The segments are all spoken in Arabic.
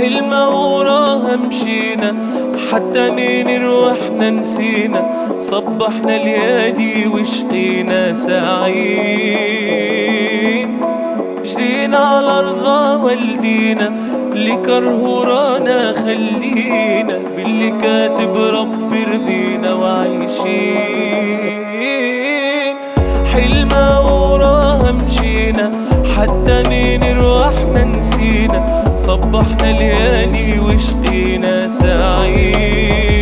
حلمة وراها مشينا حتى مين روحنا نسينا صبحنا ليالي وشقينا ساعين. جرينا على أرضا والدينا اللي كره رانا خلينا باللي كاتب ربي رضينا وعايشين. حلمة وراها مشينا حتى مين روحنا نسينا صبحنا ليالي وشقينا ساعين.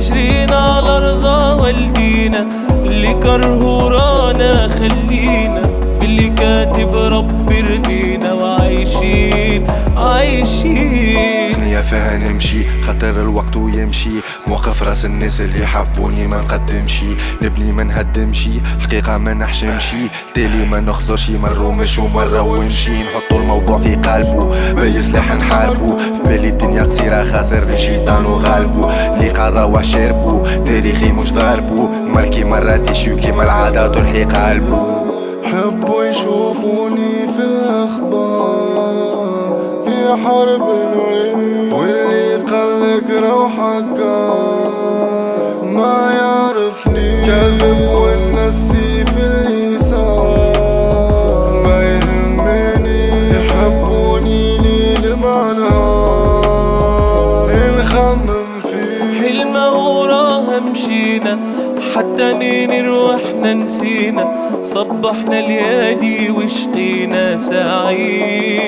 جرينا على أرضا والدينا اللي كره رانا خلينا فيها نمشي خاطر الوقت ويمشي موقف راس الناس اللي حبوني ما نقدمشي نبني ما نهدمشي حقيقة ما نحشمشي تالي ما نخزرش ما نرومش وما نرومشي نحطو الموضوع في قلبه باي سلاح نحاربو. في بالي الدنيا قصيرة خاسر الشيطان وغالبو. اللي روح شاربو تاريخي مش ضاربو. مركي مرات يشيو كيما العادة ترحي قلبو حبوا يشوفوني في الأخبار في حرب نعيش. مشينا حتى مين روحنا نسينا صبحنا ليالي وشقينا ساعين.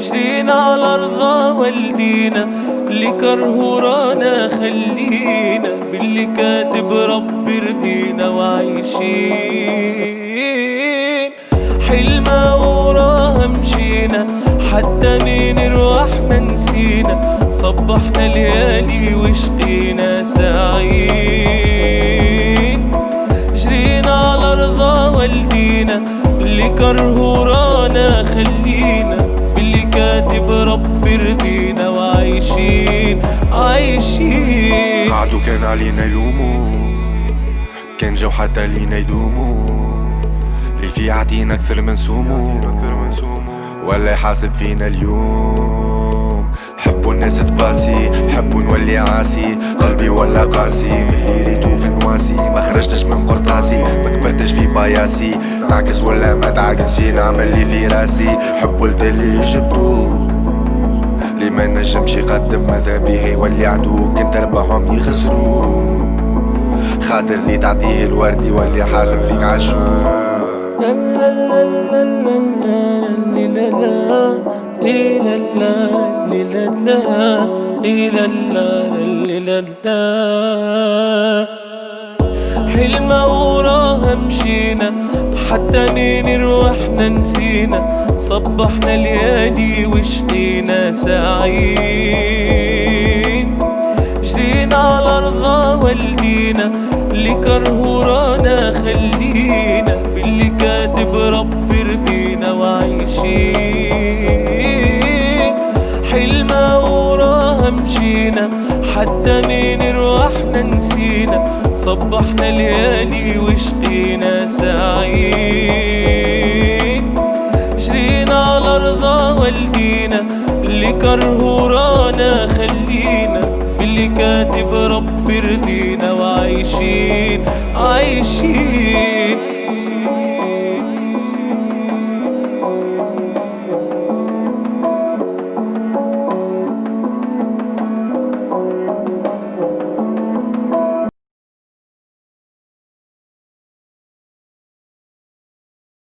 جرينا على أرضا والدينا اللي كره رانا خلينا. باللي كاتب ربي رضينا وعايشين. حلمة وراها مشينا حتى مين روحنا نسينا صبحنا ليالي وشقينا ساعين جرينا على أرضا والدينا اللي كره رانا خلينا باللي كاتب ربي رضينا وعايشين عايشين. قعدوا كان علينا يلوموا كان جو حتى لينا يدوموا. اللي في عطينا أكثر من سومو ولا يحاسب فينا اليوم. حبوا الناس تباسي حبوا نولي عاسي. قلبي ولا قاسي ريتو في نواسي ما خرجتش من قرطاسي ما كبرتش في باياسي تعكس ولا ما تعكس شي نعمل اللي في راسي. حبوا اللي جبتو. اللي ما نجمش يقدم ماذا به يولي عدو كنت ربحهم يخسروا خاطر اللي تعطيه الورد يولي حاسب فيك عشو حلمة وراها مشينا حتى مين روحنا نسينا صبحنا ليالي وشقينا ساعين جرينا على أرضا والدينا اللي كره رانا خلينا مشينا حتى مين روحنا نسينا. صبحنا ليالي وشقينا ساعين. جرينا على أرضا والدينا اللي كره رانا خلينا. باللي كاتب ربي رضينا وعايشين عايشين.